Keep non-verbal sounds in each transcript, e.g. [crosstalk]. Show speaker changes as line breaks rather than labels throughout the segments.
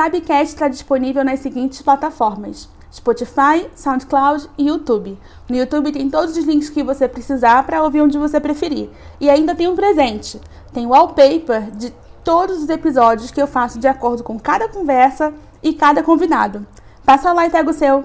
Tabcast está disponível nas seguintes plataformas: Spotify, SoundCloud e YouTube. No YouTube tem todos os links que você precisar para ouvir onde você preferir. E ainda tem um presente: tem wallpaper de todos os episódios que eu faço de acordo com cada conversa e cada convidado. Passa lá e pega o seu.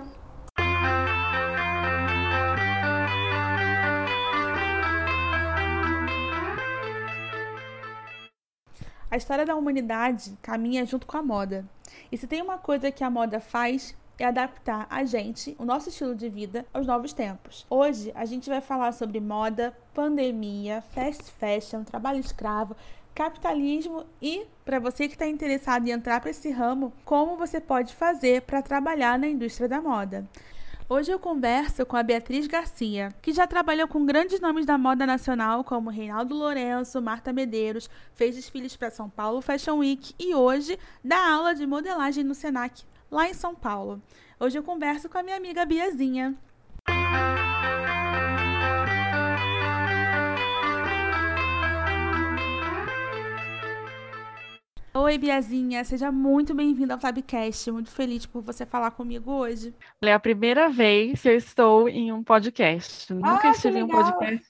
A história da humanidade caminha junto com a moda. E se tem uma coisa que a moda faz, é adaptar a gente, o nosso estilo de vida, aos novos tempos. Hoje a gente vai falar sobre moda, pandemia, fast fashion, trabalho escravo, capitalismo e, para você que está interessado em entrar para esse ramo, como você pode fazer para trabalhar na indústria da moda. Hoje eu converso com a Beatriz Garcia, que já trabalhou com grandes nomes da moda nacional como Reinaldo Lourenço, Marta Medeiros, fez desfiles para São Paulo Fashion Week e hoje dá aula de modelagem no Senac, lá em São Paulo. Hoje eu converso com a minha amiga Biazinha. Oi, Biazinha, seja muito bem-vinda ao Tabcast. Muito feliz por você falar comigo hoje.
É a primeira vez que eu estou em um podcast. Nunca
Ah,
estive
que
em um podcast.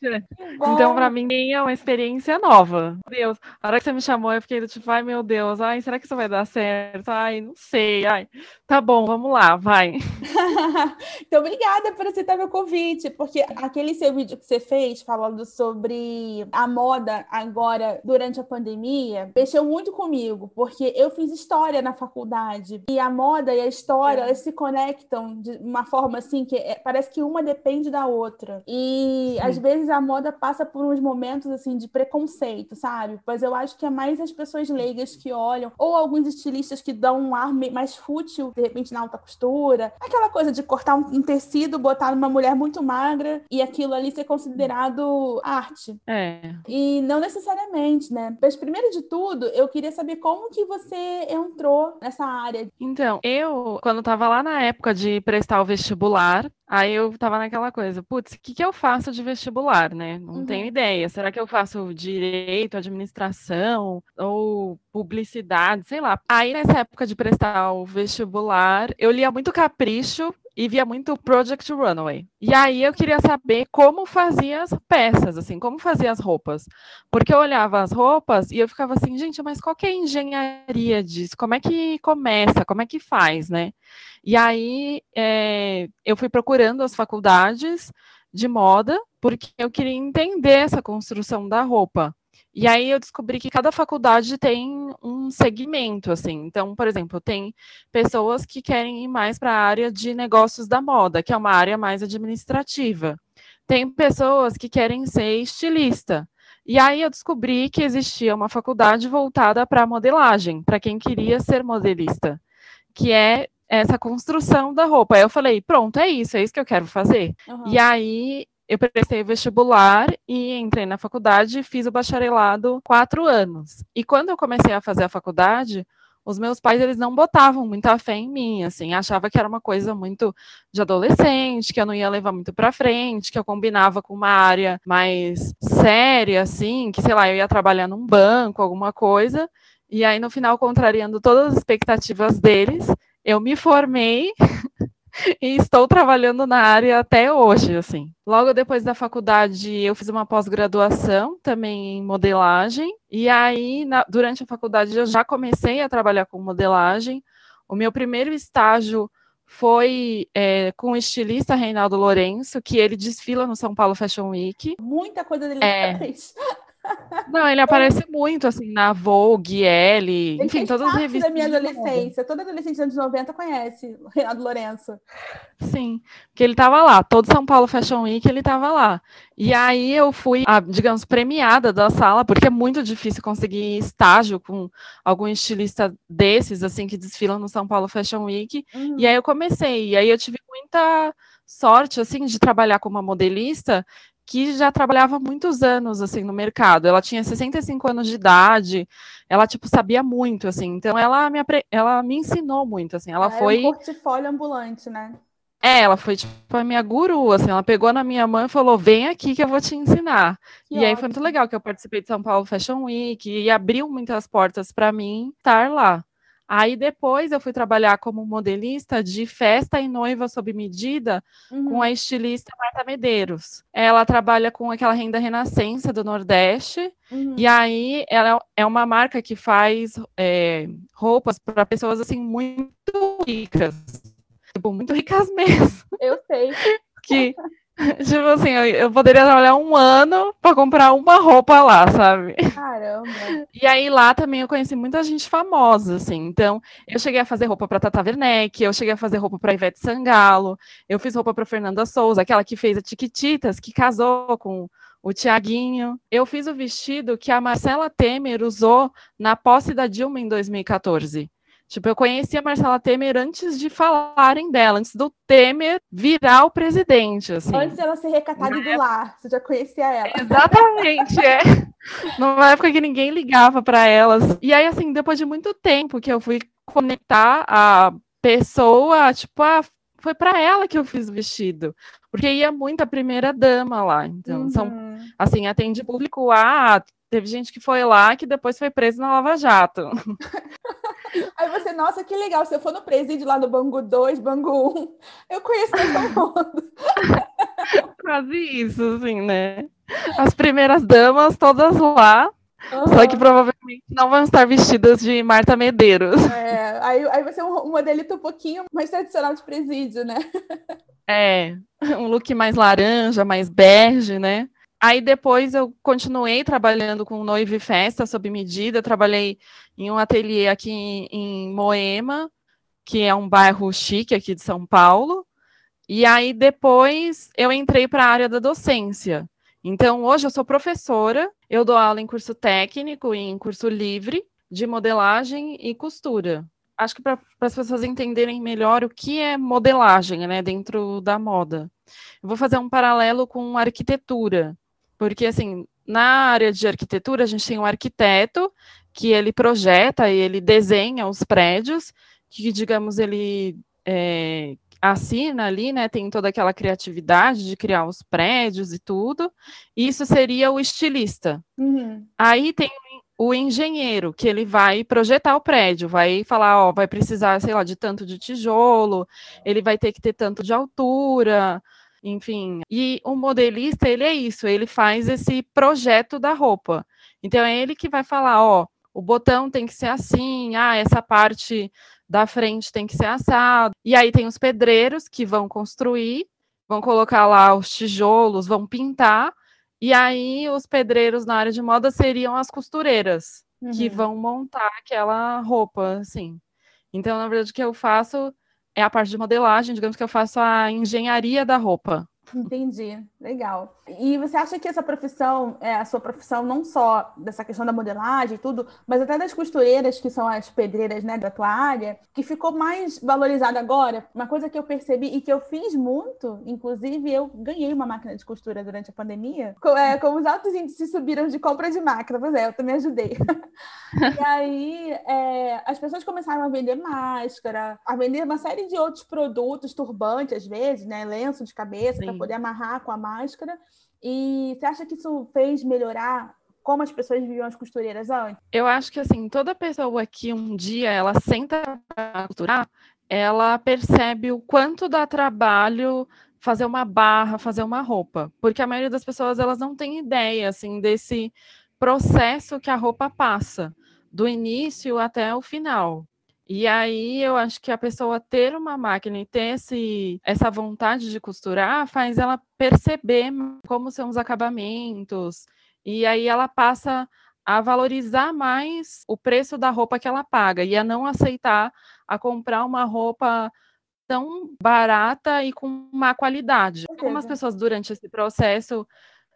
Então, para mim, é uma experiência nova. Meu Deus, a hora que você me chamou, eu fiquei do tipo, ai meu Deus, ai, será que isso vai dar certo? Ai, não sei, ai. Tá bom, vamos lá, vai. [laughs]
então, obrigada por aceitar meu convite, porque aquele seu vídeo que você fez falando sobre a moda agora durante a pandemia mexeu muito comigo, porque eu fiz história na faculdade e a moda e a história elas se conectam de uma forma assim que é- parece que uma depende da outra. E às vezes a moda passa por uns momentos assim de preconceito, sabe? Mas eu acho que é mais as pessoas leigas que olham, ou alguns estilistas que dão um ar mais fútil, de repente na alta costura, aquela coisa de cortar um, um tecido, botar numa mulher muito magra e aquilo ali ser considerado arte.
É.
E não necessariamente, né? Mas primeiro de tudo, eu queria saber como que você entrou nessa área.
Então, eu, quando tava lá na época de prestar o vestibular, aí eu tava naquela coisa, putz, o que que eu faço de vestibular, né? Não
Uhum.
tenho ideia. Será que eu faço direito, administração ou publicidade, sei lá. Aí nessa época de prestar o vestibular, eu lia muito Capricho e via muito Project Runway. E aí eu queria saber como fazia as peças, assim, como fazia as roupas. Porque eu olhava as roupas e eu ficava assim, gente, mas qual que é a engenharia disso? Como é que começa? Como é que faz, né? E aí é, eu fui procurando as faculdades de moda, porque eu queria entender essa construção da roupa. E aí eu descobri que cada faculdade tem um segmento, assim. Então, por exemplo, tem pessoas que querem ir mais para a área de negócios da moda, que é uma área mais administrativa. Tem pessoas que querem ser estilista. E aí eu descobri que existia uma faculdade voltada para modelagem, para quem queria ser modelista, que é essa construção da roupa. Aí eu falei, pronto, é isso, é isso que eu quero fazer.
Uhum.
E aí eu prestei vestibular e entrei na faculdade fiz o bacharelado quatro anos. E quando eu comecei a fazer a faculdade, os meus pais eles não botavam muita fé em mim, assim, achava que era uma coisa muito de adolescente, que eu não ia levar muito para frente, que eu combinava com uma área mais séria, assim, que sei lá, eu ia trabalhar num banco, alguma coisa. E aí no final, contrariando todas as expectativas deles, eu me formei [laughs] e estou trabalhando na área até hoje, assim. Logo depois da faculdade, eu fiz uma pós-graduação também em modelagem, e aí, na- durante a faculdade, eu já comecei a trabalhar com modelagem. O meu primeiro estágio foi é, com o estilista Reinaldo Lourenço, que ele desfila no São Paulo Fashion Week.
Muita coisa dele
É.
fez.
Não, ele aparece muito, assim, na Vogue, Elle, enfim, todas as revistas
da minha adolescência. Toda adolescente dos anos 90 conhece o Renato Lourenço.
Sim, porque ele estava lá, todo São Paulo Fashion Week ele estava lá. E aí eu fui, a, digamos, premiada da sala, porque é muito difícil conseguir estágio com algum estilista desses, assim, que desfilam no São Paulo Fashion Week.
Uhum.
E aí eu comecei, e aí eu tive muita sorte, assim, de trabalhar com uma modelista que já trabalhava muitos anos, assim, no mercado. Ela tinha 65 anos de idade, ela, tipo, sabia muito, assim. Então, ela me, apre- ela me ensinou muito, assim. Ela
Era
foi...
um portfólio ambulante, né?
É, ela foi tipo a minha guru, assim, ela pegou na minha mão e falou: vem aqui que eu vou te ensinar.
Que
e aí foi muito
ótimo.
legal que eu participei de São Paulo Fashion Week e abriu muitas portas para mim estar lá. Aí depois eu fui trabalhar como modelista de festa e noiva sob medida uhum. com a estilista Marta Medeiros. Ela trabalha com aquela renda renascença do Nordeste. Uhum. E aí ela é uma marca que faz é, roupas para pessoas assim muito ricas. Tipo, muito ricas [laughs] mesmo.
Eu sei.
que [laughs] Tipo assim, eu, eu, poderia trabalhar um ano para comprar uma roupa lá, sabe?
Caramba.
E aí lá também eu conheci muita gente famosa, assim. Então, eu cheguei a fazer roupa para Tata Werneck, eu cheguei a fazer roupa para Ivete Sangalo, eu fiz roupa para Fernanda Souza, aquela que fez a Tiquititas, que casou com o Tiaguinho. Eu fiz o vestido que a Marcela Temer usou na posse da Dilma em 2014. Tipo, eu conhecia a Marcela Temer antes de falarem dela, antes do Temer virar o presidente, assim.
Antes dela ser recatada do lar, você já conhecia ela.
Exatamente, é. [laughs] Numa época que ninguém ligava para elas. E aí, assim, depois de muito tempo que eu fui conectar a pessoa, tipo, ah, foi para ela que eu fiz o vestido. Porque ia muito a primeira dama lá. Então, uhum. são, assim, atende público A, teve gente que foi lá que depois foi preso na Lava Jato. [laughs]
Aí você, nossa, que legal. Se eu for no presídio lá no Bangu 2, Bangu 1, eu conheço todo mundo. [laughs]
Quase isso, assim, né? As primeiras damas todas lá, uhum. só que provavelmente não vão estar vestidas de Marta Medeiros.
É, aí, aí vai ser um, um modelito um pouquinho mais tradicional de presídio, né?
É, um look mais laranja, mais bege, né? Aí depois eu continuei trabalhando com noiva e festa sob medida. trabalhei em um ateliê aqui em, em Moema, que é um bairro chique aqui de São Paulo. E aí depois eu entrei para a área da docência. Então hoje eu sou professora, eu dou aula em curso técnico e em curso livre de modelagem e costura. Acho que para as pessoas entenderem melhor o que é modelagem, né, dentro da moda. Eu vou fazer um paralelo com arquitetura. Porque, assim, na área de arquitetura, a gente tem um arquiteto que ele projeta e ele desenha os prédios, que, digamos, ele é, assina ali, né, tem toda aquela criatividade de criar os prédios e tudo. Isso seria o estilista. Uhum. Aí tem o engenheiro, que ele vai projetar o prédio, vai falar, ó, vai precisar, sei lá, de tanto de tijolo, ele vai ter que ter tanto de altura, enfim. E o modelista, ele é isso, ele faz esse projeto da roupa. Então é ele que vai falar, ó, o botão tem que ser assim, ah, essa parte da frente tem que ser assado. E aí tem os pedreiros que vão construir, vão colocar lá os tijolos, vão pintar, e aí os pedreiros na área de moda seriam as costureiras, uhum. que vão montar aquela roupa, assim. Então, na verdade, o que eu faço é a parte de modelagem, digamos que eu faço a engenharia da roupa.
Entendi, legal. E você acha que essa profissão, é a sua profissão, não só dessa questão da modelagem e tudo, mas até das costureiras, que são as pedreiras né, da tua área, que ficou mais valorizada agora? Uma coisa que eu percebi e que eu fiz muito, inclusive eu ganhei uma máquina de costura durante a pandemia, com, é, como os altos índices subiram de compra de máquina, pois é, eu também ajudei. e aí é, as pessoas começaram a vender máscara, a vender uma série de outros produtos, turbante às vezes, né, lenço de cabeça, para poder amarrar com a máscara. E você acha que isso fez melhorar como as pessoas viviam as costureiras antes?
Eu acho que assim, toda pessoa que um dia ela senta para costurar, ela percebe o quanto dá trabalho fazer uma barra, fazer uma roupa, porque a maioria das pessoas elas não tem ideia assim desse processo que a roupa passa, do início até o final. E aí eu acho que a pessoa ter uma máquina e ter esse, essa vontade de costurar faz ela perceber como são os acabamentos. E aí ela passa a valorizar mais o preço da roupa que ela paga e a não aceitar a comprar uma roupa tão barata e com má qualidade. Algumas pessoas durante esse processo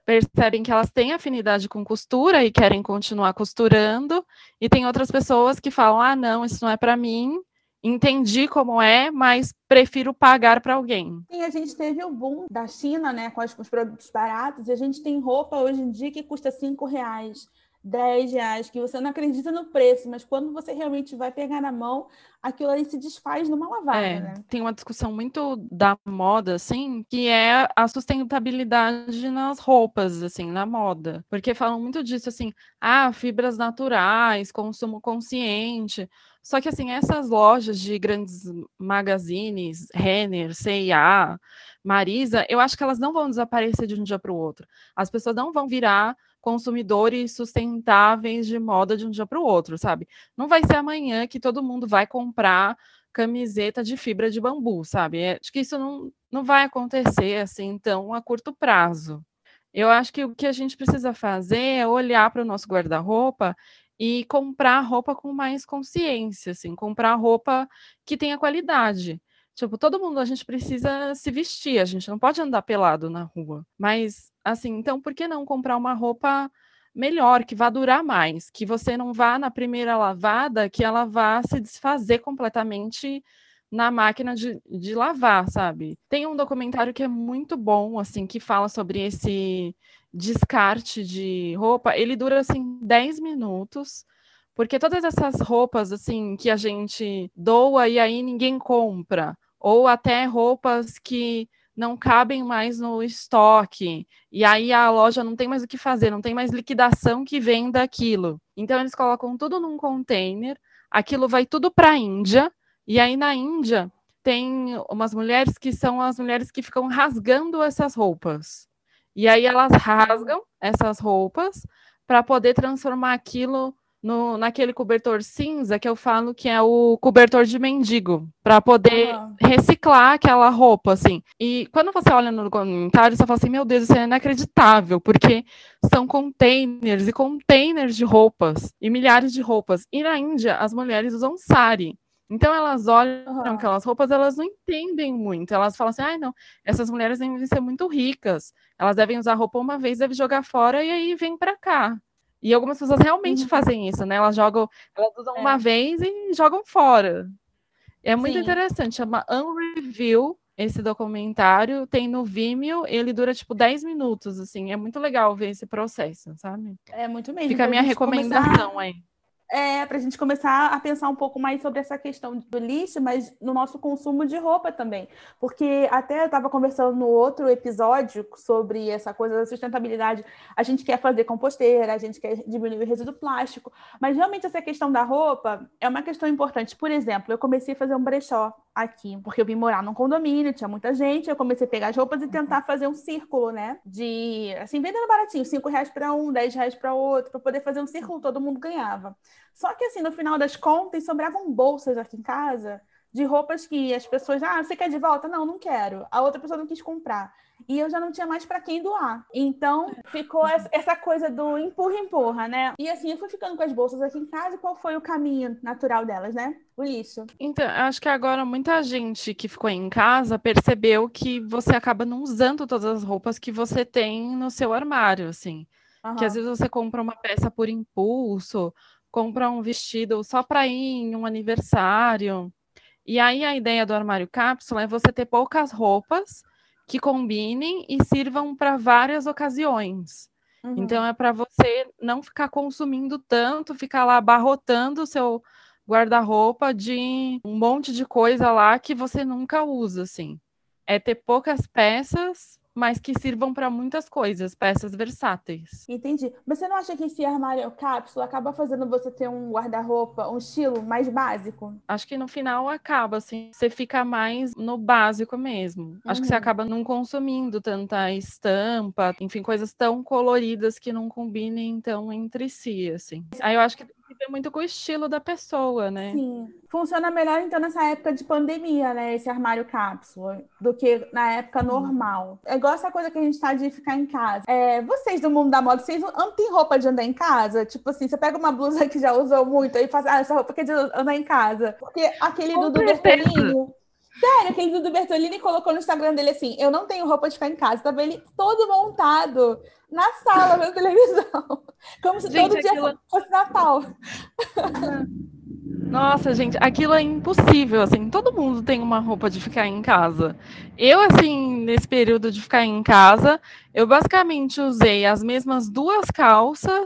percebem que elas têm afinidade com costura e querem continuar costurando, e tem outras pessoas que falam: ah, não, isso não é para mim, entendi como é, mas prefiro pagar para alguém.
A gente teve o boom da China, né, com os, produtos baratos, e a gente tem roupa hoje em dia que custa cinco reais. 10 reais, que você não acredita no preço, mas quando você realmente vai pegar na mão, aquilo ali se desfaz numa lavada, é, né?
Tem uma discussão muito da moda, assim, que é a sustentabilidade nas roupas, assim, na moda. Porque falam muito disso, assim, ah, fibras naturais, consumo consciente. Só que, assim, essas lojas de grandes magazines, Renner, C&A, Marisa, eu acho que elas não vão desaparecer de um dia para o outro. As pessoas não vão virar consumidores sustentáveis de moda de um dia para o outro, sabe? Não vai ser amanhã que todo mundo vai comprar camiseta de fibra de bambu, sabe? É, acho que isso não, não vai acontecer assim tão a curto prazo. Eu acho que o que a gente precisa fazer é olhar para o nosso guarda-roupa e comprar roupa com mais consciência, assim, comprar roupa que tenha qualidade. Tipo, todo mundo, a gente precisa se vestir, a gente não pode andar pelado na rua. Mas, assim, então por que não comprar uma roupa melhor, que vá durar mais? Que você não vá na primeira lavada, que ela vá se desfazer completamente na máquina de, de lavar, sabe? Tem um documentário que é muito bom, assim, que fala sobre esse descarte de roupa. Ele dura, assim, 10 minutos porque todas essas roupas assim que a gente doa e aí ninguém compra, ou até roupas que não cabem mais no estoque, e aí a loja não tem mais o que fazer, não tem mais liquidação que venda aquilo. Então eles colocam tudo num container, aquilo vai tudo para a Índia, e aí na Índia tem umas mulheres que são as mulheres que ficam rasgando essas roupas. E aí elas rasgam essas roupas para poder transformar aquilo no, naquele cobertor cinza que eu falo que é o cobertor de mendigo, para poder uhum. reciclar aquela roupa, assim. E quando você olha no comentário, você fala assim: meu Deus, isso é inacreditável, porque são containers e containers de roupas, e milhares de roupas. E na Índia, as mulheres usam sari. Então elas olham uhum. aquelas roupas, elas não entendem muito. Elas falam assim: ai, ah, não, essas mulheres devem ser muito ricas. Elas devem usar roupa uma vez, devem jogar fora e aí vem para cá. E algumas pessoas realmente uhum. fazem isso, né? Elas jogam, elas usam é. uma vez e jogam fora. É muito Sim. interessante, chama Unreview esse documentário, tem no Vimeo, ele dura tipo 10 minutos, assim, é muito legal ver esse processo, sabe?
É muito mesmo.
Fica a minha recomendação começar... aí
é, para a gente começar a pensar um pouco mais sobre essa questão do lixo, mas no nosso consumo de roupa também. Porque até eu estava conversando no outro episódio sobre essa coisa da sustentabilidade. A gente quer fazer composteira, a gente quer diminuir o resíduo plástico, mas realmente essa questão da roupa é uma questão importante. Por exemplo, eu comecei a fazer um brechó aqui, porque eu vim morar num condomínio, tinha muita gente, eu comecei a pegar as roupas e tentar fazer um círculo, né? De, assim, vendendo baratinho, cinco reais para um, dez reais para outro, para poder fazer um círculo, todo mundo ganhava. Só que, assim, no final das contas, sobravam bolsas aqui em casa de roupas que as pessoas, ah, você quer de volta? Não, não quero. A outra pessoa não quis comprar. E eu já não tinha mais para quem doar. Então, ficou essa coisa do empurra-empurra, né? E assim, eu fui ficando com as bolsas aqui em casa. E qual foi o caminho natural delas, né? O lixo.
Então, acho que agora muita gente que ficou em casa percebeu que você acaba não usando todas as roupas que você tem no seu armário, assim. Uhum. Que às vezes você compra uma peça por impulso compra um vestido só para ir em um aniversário. E aí a ideia do armário cápsula é você ter poucas roupas que combinem e sirvam para várias ocasiões. Uhum. Então é para você não ficar consumindo tanto, ficar lá abarrotando o seu guarda-roupa de um monte de coisa lá que você nunca usa, assim. É ter poucas peças mas que sirvam para muitas coisas, peças versáteis.
Entendi. Mas você não acha que esse armário cápsula acaba fazendo você ter um guarda-roupa, um estilo mais básico?
Acho que no final acaba, assim, você fica mais no básico mesmo. Uhum. Acho que você uhum. acaba não consumindo tanta estampa, enfim, coisas tão coloridas que não combinem então entre si, assim. Aí eu acho que que ver muito com o estilo da pessoa, né?
Sim. Funciona melhor, então, nessa época de pandemia, né? Esse armário cápsula, do que na época normal. É igual essa coisa que a gente tá de ficar em casa. É, vocês do mundo da moda, vocês não têm roupa de andar em casa? Tipo assim, você pega uma blusa que já usou muito e faz, ah, essa roupa que é de andar em casa. Porque aquele do Bertolini Sério, aquele Dudu Bertolini colocou no Instagram dele assim: Eu não tenho roupa de ficar em casa. Tava ele todo montado na sala vendo [laughs] televisão. Como se gente, todo dia aquilo... fosse Natal. [laughs]
Nossa, gente, aquilo é impossível, assim, todo mundo tem uma roupa de ficar em casa. Eu, assim, nesse período de ficar em casa, eu basicamente usei as mesmas duas calças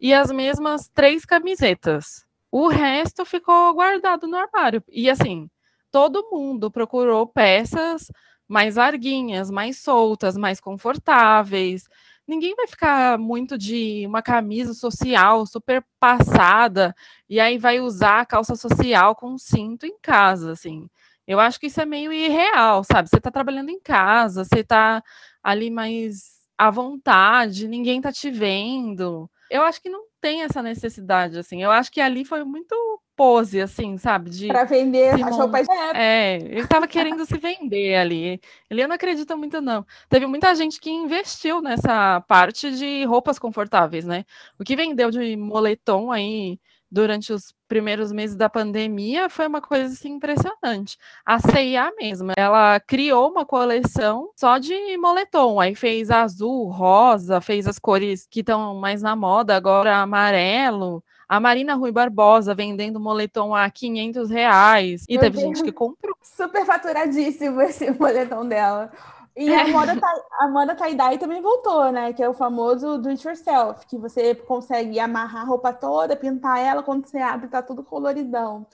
e as mesmas três camisetas. O resto ficou guardado no armário. E assim, todo mundo procurou peças mais larguinhas, mais soltas, mais confortáveis. Ninguém vai ficar muito de uma camisa social super passada e aí vai usar a calça social com cinto em casa, assim. Eu acho que isso é meio irreal, sabe? Você está trabalhando em casa, você está ali mais à vontade, ninguém está te vendo. Eu acho que não tem essa necessidade, assim. Eu acho que ali foi muito pose, assim, sabe? De
para vender as roupas.
É, ele estava querendo se vender ali. Ele eu não acredito muito, não. Teve muita gente que investiu nessa parte de roupas confortáveis, né? O que vendeu de moletom aí durante os primeiros meses da pandemia foi uma coisa assim, impressionante. A CIA mesmo, ela criou uma coleção só de moletom, aí fez azul, rosa, fez as cores que estão mais na moda agora, amarelo. A Marina Rui Barbosa vendendo moletom a 500 reais. E Meu teve Deus. gente que comprou.
Super faturadíssimo esse [laughs] moletom dela. E a moda, a moda tie-dye também voltou, né? Que é o famoso do it yourself, que você consegue amarrar a roupa toda, pintar ela, quando você abre, tá tudo coloridão.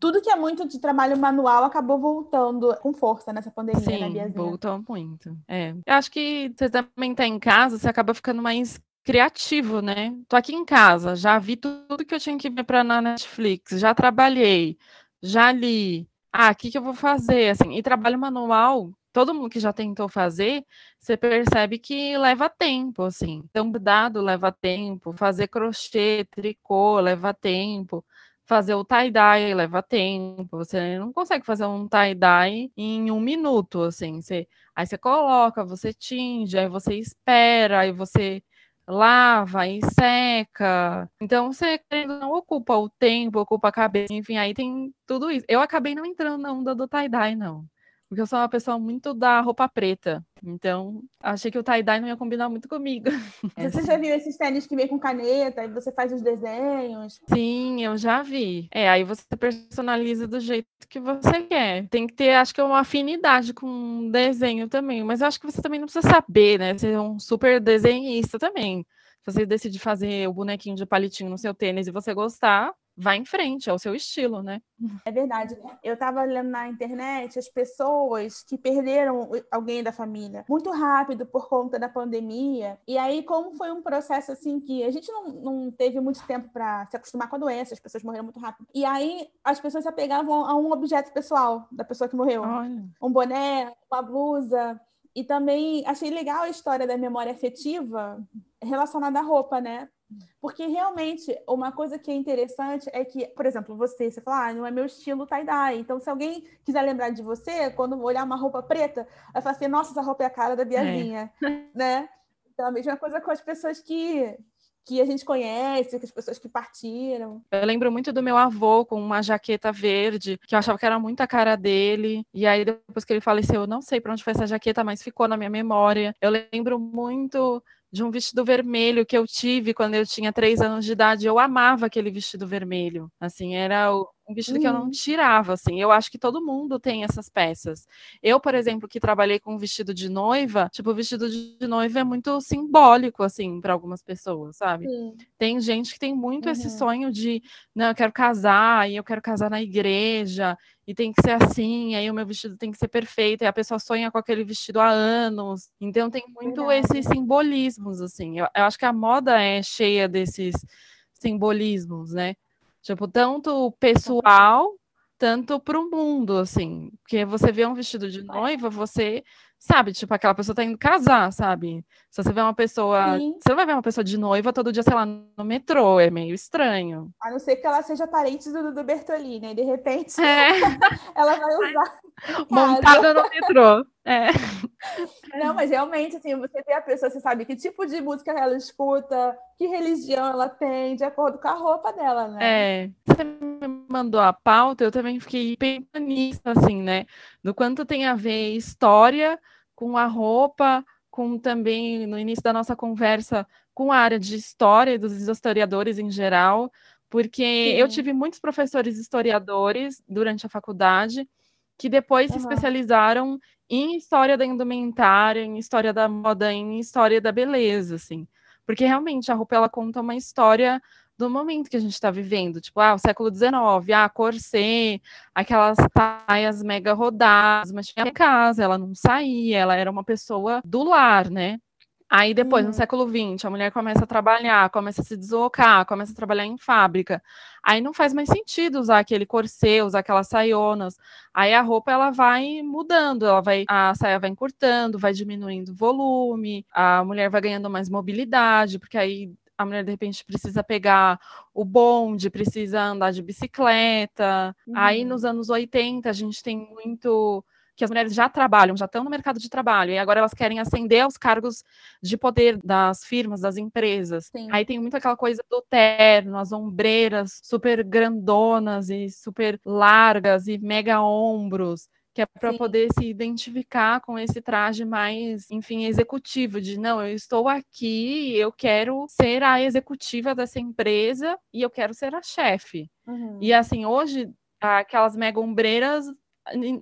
Tudo que é muito de trabalho manual acabou voltando com força nessa pandemia,
Sim,
né, Biazinha?
voltou muito. É. Eu acho que você também tá em casa, você acaba ficando mais criativo, né? Tô aqui em casa, já vi tudo que eu tinha que ver para na Netflix, já trabalhei, já li. Ah, o que, que eu vou fazer? Assim, e trabalho manual todo mundo que já tentou fazer, você percebe que leva tempo, assim. Então, dado leva tempo, fazer crochê, tricô leva tempo, fazer o tie-dye leva tempo. Você não consegue fazer um tie-dye em um minuto, assim. Você, aí você coloca, você tinge, aí você espera, aí você lava e seca. Então você não ocupa o tempo, ocupa a cabeça, enfim, aí tem tudo isso. Eu acabei não entrando na onda do tie-dye, não porque eu sou uma pessoa muito da roupa preta. Então, achei que o tie-dye não ia combinar muito comigo. [laughs]
Você já viu esses tênis que vem com caneta e você faz os desenhos?
Sim, eu já vi. É, aí você personaliza do jeito que você quer. Tem que ter, acho que, uma afinidade com desenho também. Mas eu acho que você também não precisa saber, né? Ser um super desenhista também. Se você decidir fazer o bonequinho de palitinho no seu tênis e você gostar, vai em frente, é o seu estilo, né? [laughs]
É verdade. Eu estava lendo na internet as pessoas que perderam alguém da família muito rápido por conta da pandemia. E aí, como foi um processo assim que a gente não, não teve muito tempo para se acostumar com a doença, as pessoas morreram muito rápido. E aí as pessoas se apegavam a um objeto pessoal da pessoa que morreu. Olha. Um boné, uma blusa. E também achei legal a história da memória afetiva relacionada à roupa, né? Porque realmente, uma coisa que é interessante é que, por exemplo, você, você fala, ah, não é meu estilo tie-dye. Então, se alguém quiser lembrar de você, quando olhar uma roupa preta, vai falar assim, nossa, essa roupa é a cara da Biazinha, é. [laughs] né? Então, a mesma coisa com as pessoas que, que a gente conhece, com as pessoas que partiram.
Eu lembro muito do meu avô com uma jaqueta verde, que eu achava que era muito a cara dele. E aí, depois que ele faleceu, eu não sei para onde foi essa jaqueta, mas ficou na minha memória. Eu lembro muito de um vestido vermelho que eu tive quando eu tinha três anos de idade. Eu amava aquele vestido vermelho. Assim, era um vestido uhum. que eu não uhum. tirava, assim. Eu acho que todo mundo tem essas peças. Eu, por exemplo, que trabalhei com um vestido de noiva, tipo, o vestido de noiva é muito simbólico, assim, para algumas pessoas, sabe? Sim. Tem gente que tem muito uhum. esse sonho de, não, eu quero casar, e eu quero casar na igreja, e tem que ser assim, aí o meu vestido tem que ser perfeito, e a pessoa sonha com aquele vestido há anos. Então tem muito Verdade. esses simbolismos, assim. Eu, eu acho que a moda é cheia desses simbolismos, né? Tipo, tanto pessoal, tanto para o mundo, assim. Porque você vê um vestido de noiva, você sabe, tipo, aquela pessoa tá indo casar, sabe? Se você vê uma pessoa. Sim. Você não vai ver uma pessoa de noiva todo dia, sei lá, no metrô, é meio estranho.
A não ser que ela seja parente do, do Bertolini, né? e de repente é. [laughs] ela vai usar.
Montada no metrô. É.
Não, mas realmente, assim, você vê a pessoa, você sabe que tipo de música ela escuta, que religião ela tem, de acordo com a roupa dela, né?
É. Você mandou a pauta, eu também fiquei pensando nisso, assim, né? Do quanto tem a ver história com a roupa, com também, no início da nossa conversa, com a área de história e dos historiadores em geral, porque Sim. eu tive muitos professores historiadores durante a faculdade que depois uhum. se especializaram em história da indumentária, em história da moda, em história da beleza, assim. Porque realmente a roupa ela conta uma história do momento que a gente está vivendo. Tipo, ah, o século XIX, ah, corset, aquelas saias mega rodadas, mas tinha casa, ela não saía, ela era uma pessoa do lar, né? Aí depois, uhum. no século XX, a mulher começa a trabalhar, começa a se deslocar, começa a trabalhar em fábrica. Aí não faz mais sentido usar aquele corset, usar aquelas saionas. Aí a roupa ela vai mudando, ela vai, a saia vai encurtando, vai diminuindo o volume, a mulher vai ganhando mais mobilidade, porque aí a mulher de repente precisa pegar o bonde, precisa andar de bicicleta. Uhum. Aí nos anos 80 a gente tem muito que as mulheres já trabalham, já estão no mercado de trabalho, e agora elas querem ascender aos cargos de poder das firmas, das empresas. Sim. Aí tem muito aquela coisa do terno, as ombreiras super grandonas e super largas e mega ombros que é para poder se identificar com esse traje mais, enfim, executivo, de não, eu estou aqui, eu quero ser a executiva dessa empresa e eu quero ser a chefe. Uhum. E assim, hoje, aquelas mega ombreiras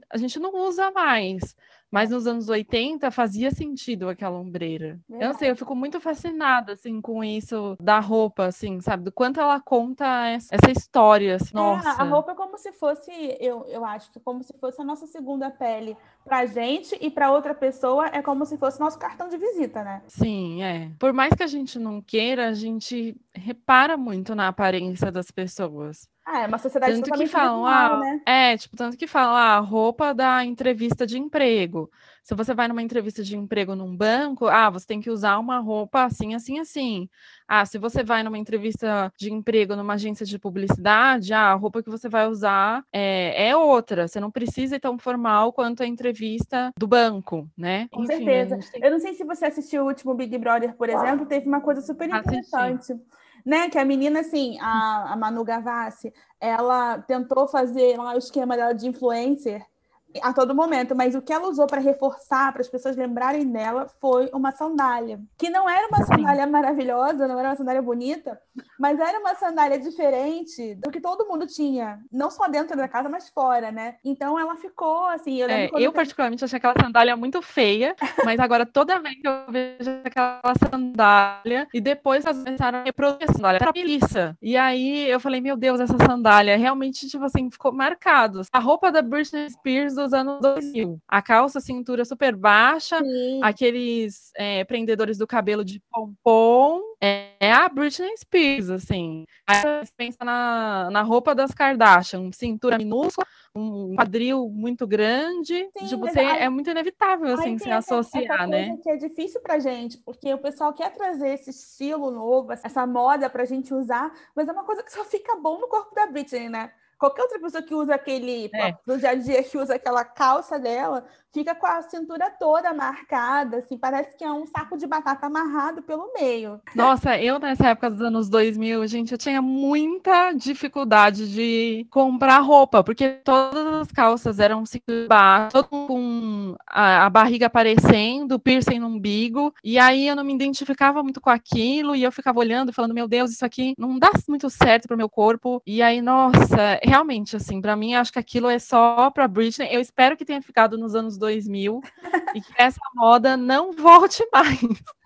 a gente não usa mais. Mas nos anos 80 fazia sentido aquela ombreira. É. Eu não sei, eu fico muito fascinada, assim, com isso da roupa, assim, sabe? Do quanto ela conta essa história. Assim, é, nossa.
A roupa é como se fosse, eu, eu acho, como se fosse a nossa segunda pele pra gente e pra outra pessoa é como se fosse nosso cartão de visita, né?
Sim, é. Por mais que a gente não queira, a gente repara muito na aparência das pessoas.
Ah, é uma sociedade
tanto
totalmente
que falam,
ah, né?
É, tipo, tanto que falam, ah, roupa da entrevista de emprego. Se você vai numa entrevista de emprego num banco, ah, você tem que usar uma roupa assim, assim, assim. Ah, se você vai numa entrevista de emprego numa agência de publicidade, ah, a roupa que você vai usar é, é outra. Você não precisa ir tão formal quanto a entrevista do banco, né?
Com Enfim, certeza. Tem... Eu não sei se você assistiu o último Big Brother, por exemplo, teve uma coisa super interessante. Assisti né? Que a menina, assim, a, a Manu Gavassi, ela tentou fazer lá o esquema dela de influencer a todo momento, mas o que ela usou para reforçar, para as pessoas lembrarem dela, foi uma sandália. Que não era uma sandália maravilhosa, não era uma sandália bonita, mas era uma sandália diferente do que todo mundo tinha, não só dentro da casa, mas fora, né? Então ela ficou assim.
Eu, é, eu particularmente achei aquela sandália muito feia, [laughs] mas agora toda vez que eu vejo aquela sandália, e depois elas começaram a reproduzir a sandália, era melissa. E aí eu falei, meu Deus, essa sandália realmente, tipo assim, ficou marcado. A roupa da Britney Spears dos anos 2000. A calça, cintura super baixa, Sim. aqueles é, prendedores do cabelo de pompom. É, a Britney Spears, assim. Aí você pensa na, na roupa das Kardashian, cintura minúscula, um quadril muito grande. Sim, tipo, você, aí, é muito inevitável, assim, se associar, essa
né? que é difícil pra gente, porque o pessoal quer trazer esse estilo novo, essa moda pra gente usar, mas é uma coisa que só fica bom no corpo da Britney, né? Qualquer outra pessoa que usa aquele, é. no dia a dia, que usa aquela calça dela, fica com a cintura toda marcada, assim, parece que é um saco de batata amarrado pelo meio.
Nossa, eu nessa época dos anos 2000, gente, eu tinha muita dificuldade de comprar roupa, porque todas as calças eram cintura baixa, todo com a, a barriga aparecendo, piercing no umbigo, e aí eu não me identificava muito com aquilo, e eu ficava olhando, falando, meu Deus, isso aqui não dá muito certo pro meu corpo, e aí, nossa, realmente, assim, para mim, acho que aquilo é só pra Britney, eu espero que tenha ficado nos anos 2000 [laughs] e que essa moda não [laughs] volte mais.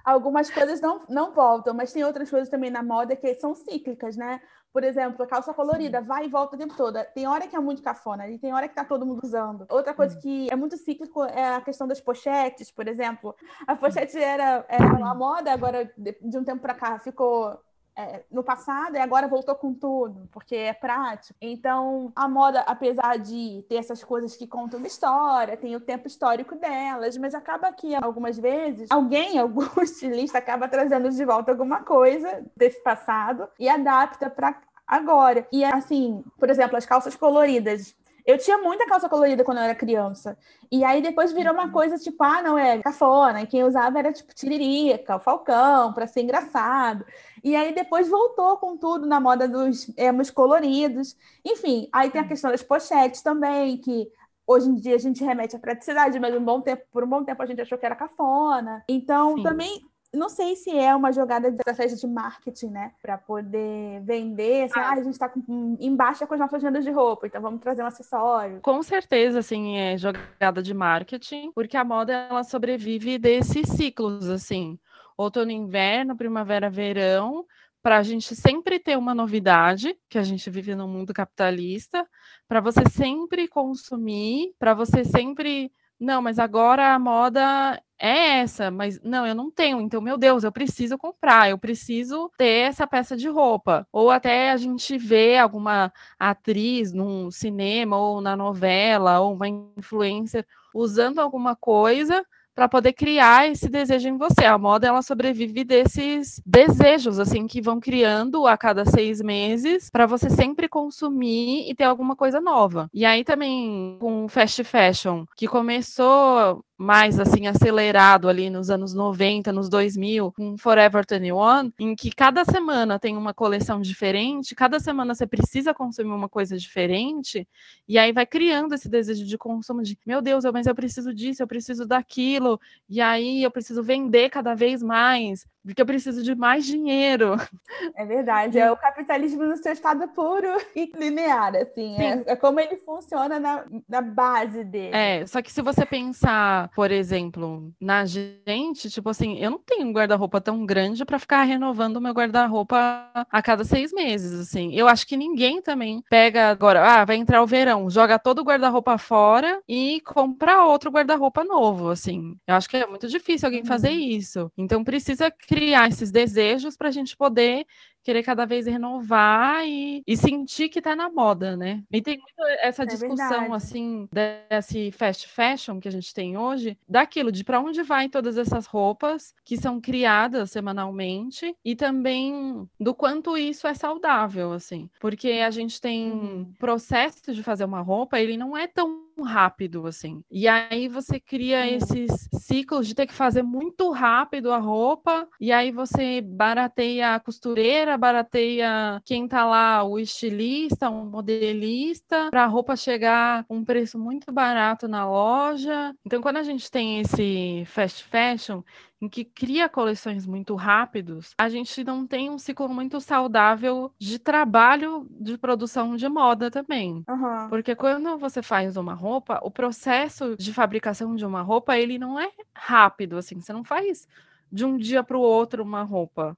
Algumas coisas não, não voltam, mas tem outras coisas também na moda que são cíclicas, né? Por exemplo, a calça colorida vai e volta o tempo todo. Tem hora que é muito cafona e tem hora que tá todo mundo usando. Outra coisa que é muito cíclico é a questão das pochetes, por exemplo. A pochete era, era uma moda, agora de um tempo para cá ficou é, no passado e agora voltou com tudo, porque é prático. Então, a moda, apesar de ter essas coisas que contam uma história, tem o tempo histórico delas, mas acaba que algumas vezes alguém, [laughs] algum estilista, acaba trazendo de volta alguma coisa desse passado e adapta para agora. E assim, por exemplo, as calças coloridas eu tinha muita calça colorida quando eu era criança. E aí depois virou uma coisa tipo, ah, não, é cafona. E quem usava era tipo tiririca, o falcão, para ser engraçado. E aí depois voltou com tudo na moda dos emos coloridos. Enfim, aí tem a questão das pochetes também, que hoje em dia a gente remete à praticidade, mas um bom tempo, por um bom tempo a gente achou que era cafona. Então, Sim. também não sei se é uma jogada de estratégia de marketing, né? Para poder vender. Assim, ah. ah. a gente está com, em baixa com as nossas vendas de roupa, então vamos trazer um acessório.
Com certeza, assim, é jogada de marketing, porque a moda ela sobrevive desses ciclos, assim. outono, inverno, primavera, verão, para a gente sempre ter uma novidade, que a gente vive no mundo capitalista, para você sempre consumir, para você sempre não, mas agora a moda é essa, mas não, eu não tenho, então, meu Deus, eu preciso comprar, eu preciso ter essa peça de roupa. Ou até a gente vê alguma atriz num cinema ou na novela, ou uma influencer usando alguma coisa para poder criar esse desejo em você. A moda ela sobrevive desses desejos assim que vão criando a cada seis meses para você sempre consumir e ter alguma coisa nova. E aí também com fast fashion que começou mais assim acelerado ali nos anos 90, nos 2000, com Forever 21, em que cada semana tem uma coleção diferente, cada semana você precisa consumir uma coisa diferente, e aí vai criando esse desejo de consumo de, meu Deus, mas eu preciso disso, eu preciso daquilo, e aí eu preciso vender cada vez mais porque eu preciso de mais dinheiro. [laughs]
É verdade, é o capitalismo no seu estado puro [laughs] e linear, assim, é, é, como ele funciona na, na base dele.
É, só que se você pensar, por exemplo, na gente, tipo assim, eu não tenho um guarda-roupa tão grande para ficar renovando o meu guarda-roupa a cada seis meses, assim. Eu acho que ninguém também pega agora, ah, vai entrar o verão, joga todo o guarda-roupa fora e compra outro guarda-roupa novo, assim. Eu acho que é muito difícil alguém fazer uhum. isso. Então precisa criar esses desejos para a gente poder querer cada vez renovar e, e sentir que está na moda, né? E tem muito essa é discussão, assim, desse fast fashion que a gente tem hoje, daquilo de para onde vai todas essas roupas que são criadas semanalmente e também do quanto isso é saudável, assim. Porque a gente tem uhum. processo de fazer uma roupa, ele não é tão rápido assim. E aí você cria esses ciclos de ter que fazer muito rápido a roupa, e aí você barateia a costureira barateia quem tá lá, o estilista, um modelista, para a roupa chegar um preço muito barato na loja. Então, quando a gente tem esse fast fashion, em que cria coleções muito rápidos, a gente não tem um ciclo muito saudável de trabalho de produção de moda também. Uhum. Porque quando você faz uma roupa, o processo de fabricação de uma roupa, ele não é rápido, assim, você não faz de um dia para o outro uma roupa.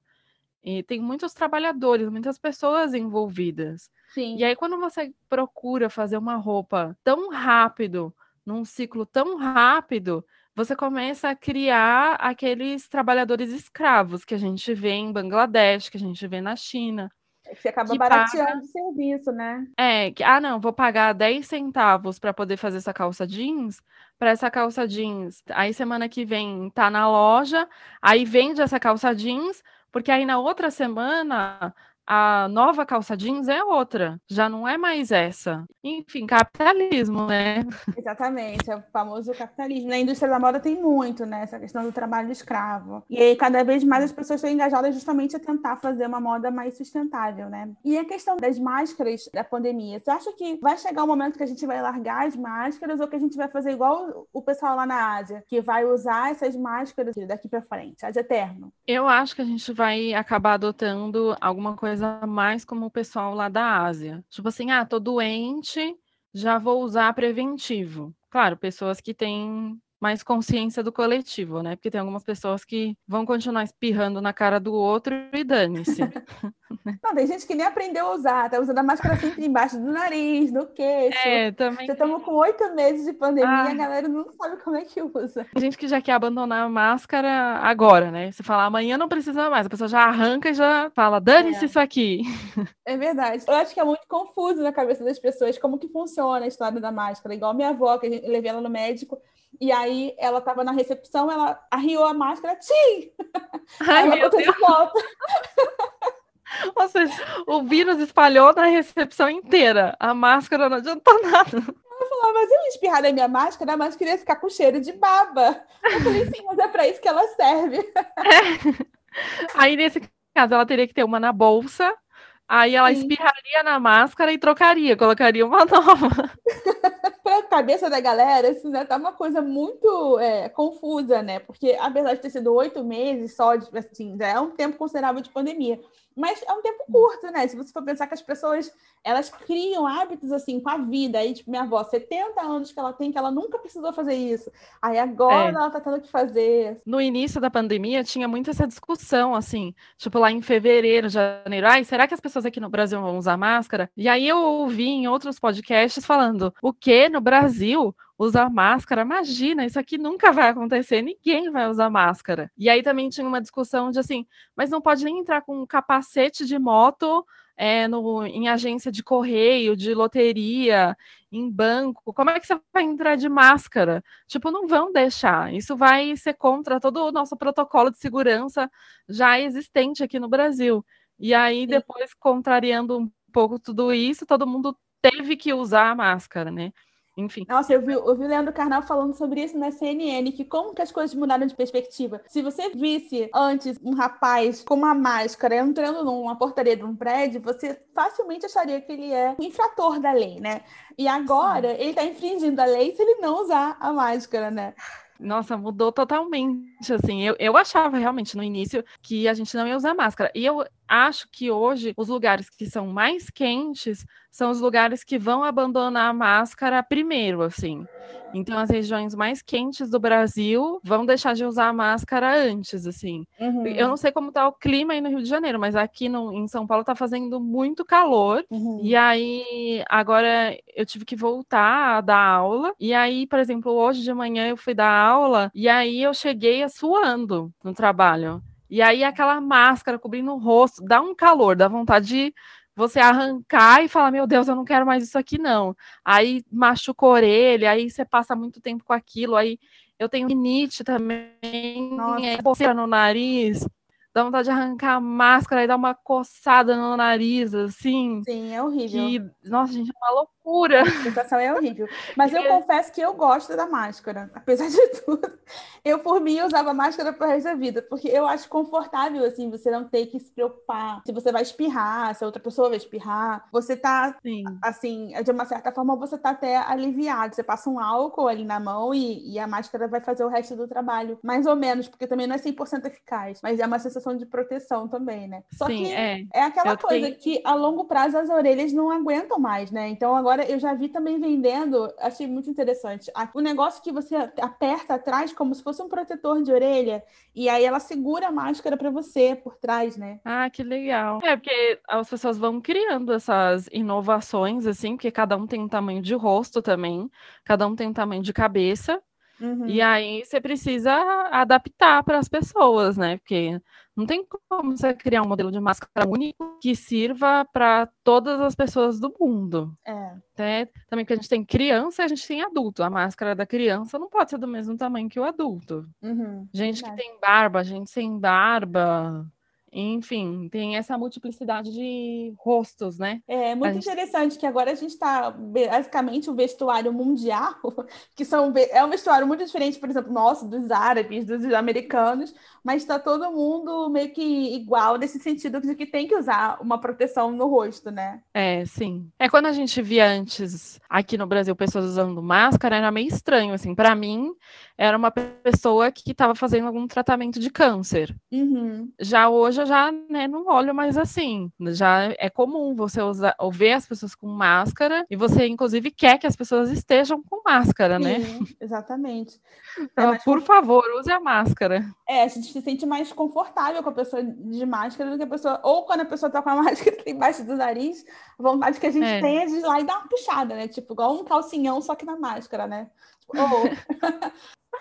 E tem muitos trabalhadores, muitas pessoas envolvidas. Sim. E aí, quando você procura fazer uma roupa tão rápido, num ciclo tão rápido, você começa a criar aqueles trabalhadores escravos que a gente vê em Bangladesh, que a gente vê na China.
Você acaba barateando paga... o serviço, né?
É, que, ah, não, vou pagar 10 centavos para poder fazer essa calça jeans, para essa calça jeans. Aí semana que vem tá na loja, aí vende essa calça jeans porque aí na outra semana a nova calça jeans é outra, já não é mais essa. Enfim, capitalismo, né?
Exatamente, é o famoso capitalismo. Na indústria da moda tem muito, né? Essa questão do trabalho escravo. E aí, cada vez mais as pessoas estão engajadas justamente a tentar fazer uma moda mais sustentável, né? E a questão das máscaras da pandemia, você acha que vai chegar um momento que a gente vai largar as máscaras ou que a gente vai fazer igual o pessoal lá na Ásia, que vai usar essas máscaras daqui para frente, ad eterno?
Eu acho que a gente vai acabar adotando alguma coisa mais como o pessoal lá da Ásia. Tipo assim, ah, tô doente, já vou usar preventivo. Claro, pessoas que têm mais consciência do coletivo, né? Porque tem algumas pessoas que vão continuar espirrando na cara do outro e dane-se. [laughs]
Não, tem gente que nem aprendeu a usar, tá usando a máscara sempre embaixo do nariz, no queixo.
É, também.
Já estamos com oito meses de pandemia, ah. a galera não sabe como é que usa.
Tem gente que já quer abandonar a máscara agora, né? Você fala, amanhã não precisa mais, a pessoa já arranca e já fala, dane-se é. isso aqui.
É verdade. Eu acho que é muito confuso na cabeça das pessoas como que funciona a história da máscara. Igual minha avó, que eu levei ela no médico, e aí ela estava na recepção, ela arriou a máscara, tchim! [laughs]
Ai, ela meu Deus. de volta. [laughs] Ou seja, o vírus espalhou na recepção inteira. A máscara não adiantou nada.
Ela falou, mas eu espirrar na minha máscara, a máscara ia ficar com cheiro de baba. Eu falei, sim, mas é para isso que ela serve. [laughs] É.
Aí, nesse caso, ela teria que ter uma na bolsa, aí ela sim. espirraria na máscara e trocaria, colocaria uma [laughs] nova. [laughs]
cabeça da galera, isso né, tá uma coisa muito é, confusa, né? Porque apesar de ter sido oito meses só, assim, já é um tempo considerável de pandemia. Mas é um tempo curto, né? Se você for pensar que as pessoas elas criam hábitos assim com a vida. Aí, tipo, minha avó, 70 anos que ela tem, que ela nunca precisou fazer isso. Aí agora é. ela tá tendo que fazer.
No início da pandemia tinha muito essa discussão, assim, tipo lá em fevereiro, janeiro, ai, será que as pessoas aqui no Brasil vão usar máscara? E aí eu ouvi em outros podcasts falando, o que no Brasil? Usar máscara. Imagina, isso aqui nunca vai acontecer, ninguém vai usar máscara. E aí também tinha uma discussão de assim, mas não pode nem entrar com um capacete de moto é, no, em agência de correio, de loteria, em banco. Como é que você vai entrar de máscara? Tipo, não vão deixar. Isso vai ser contra todo o nosso protocolo de segurança já existente aqui no Brasil. E aí, depois, contrariando um pouco tudo isso, todo mundo teve que usar a máscara, né? Enfim.
Nossa, eu vi, eu vi o Leandro Carnal falando sobre isso na CNN, que como que as coisas mudaram de perspectiva. Se você visse antes um rapaz com uma máscara entrando numa portaria de um prédio, você facilmente acharia que ele é um infrator da lei, né? E agora Sim. ele está infringindo a lei se ele não usar a máscara, né?
Nossa, mudou totalmente, assim. Eu, eu achava realmente no início que a gente não ia usar máscara. E eu acho que hoje os lugares que são mais quentes são os lugares que vão abandonar a máscara primeiro, assim. Então, as regiões mais quentes do Brasil vão deixar de usar a máscara antes, assim. Uhum. Eu não sei como tá o clima aí no Rio de Janeiro, mas aqui no, em São Paulo tá fazendo muito calor. Uhum. E aí, agora eu tive que voltar a dar aula. E aí, por exemplo, hoje de manhã eu fui dar aula e aí eu cheguei suando no trabalho. E aí aquela máscara cobrindo o rosto, dá um calor, dá vontade de você arrancar e falar, meu Deus, eu não quero mais isso aqui, não. Aí machuca a orelha, aí você passa muito tempo com aquilo, aí eu tenho rinite também, Nossa. é, no nariz dá vontade de arrancar a máscara e dar uma coçada no nariz, assim.
Sim, é horrível.
Que, nossa, gente, é uma loucura.
A sensação é horrível. Mas eu confesso que eu gosto da máscara, apesar de [laughs] tudo. Eu, por mim, usava máscara pro resto da vida, porque eu acho confortável, assim, você não ter que se preocupar se você vai espirrar, se a outra pessoa vai espirrar. Você tá, Sim. assim, de uma certa forma, você tá até aliviado. Você passa um álcool ali na mão e, e a máscara vai fazer o resto do trabalho. Mais ou menos, porque também não é 100% eficaz, mas é uma sensação sensação de proteção também, né? Só Sim, que é, é aquela eu coisa tenho... que a longo prazo as orelhas não aguentam mais, né? Então agora eu já vi também vendendo, achei muito interessante. O negócio que você aperta atrás como se fosse um protetor de orelha e aí ela segura a máscara para você por trás, né?
Ah, que legal. É porque as pessoas vão criando essas inovações assim, porque cada um tem um tamanho de rosto também, cada um tem um tamanho de cabeça. Uhum. E aí você precisa adaptar para as pessoas, né? Porque não tem como você criar um modelo de máscara único que sirva para todas as pessoas do mundo. É. Né? Também porque a gente tem criança e a gente tem adulto. A máscara da criança não pode ser do mesmo tamanho que o adulto. Uhum, gente verdade. que tem barba, gente sem barba. Enfim, tem essa multiplicidade de rostos, né?
É muito gente... interessante que agora a gente está basicamente o vestuário mundial, [laughs] que são é um vestuário muito diferente, por exemplo, nosso, dos árabes, dos americanos, mas está todo mundo meio que igual nesse sentido de que tem que usar uma proteção no rosto, né?
É, sim. É quando a gente via antes aqui no Brasil pessoas usando máscara, era meio estranho, assim. Para mim, era uma pessoa que estava fazendo algum tratamento de câncer. Uhum. Já hoje eu já né, não olho mais assim. Já é comum você usar, ou ver as pessoas com máscara e você, inclusive, quer que as pessoas estejam com máscara, né?
Sim, né? Exatamente. [laughs]
Então, é por favor, use a máscara.
É, a gente se sente mais confortável com a pessoa de máscara do que a pessoa. Ou quando a pessoa tá com a [laughs] máscara embaixo do nariz, a vontade que a gente é. tem é de ir lá e dar uma puxada, né? Tipo, igual um calcinhão, só que na máscara, né? Oh.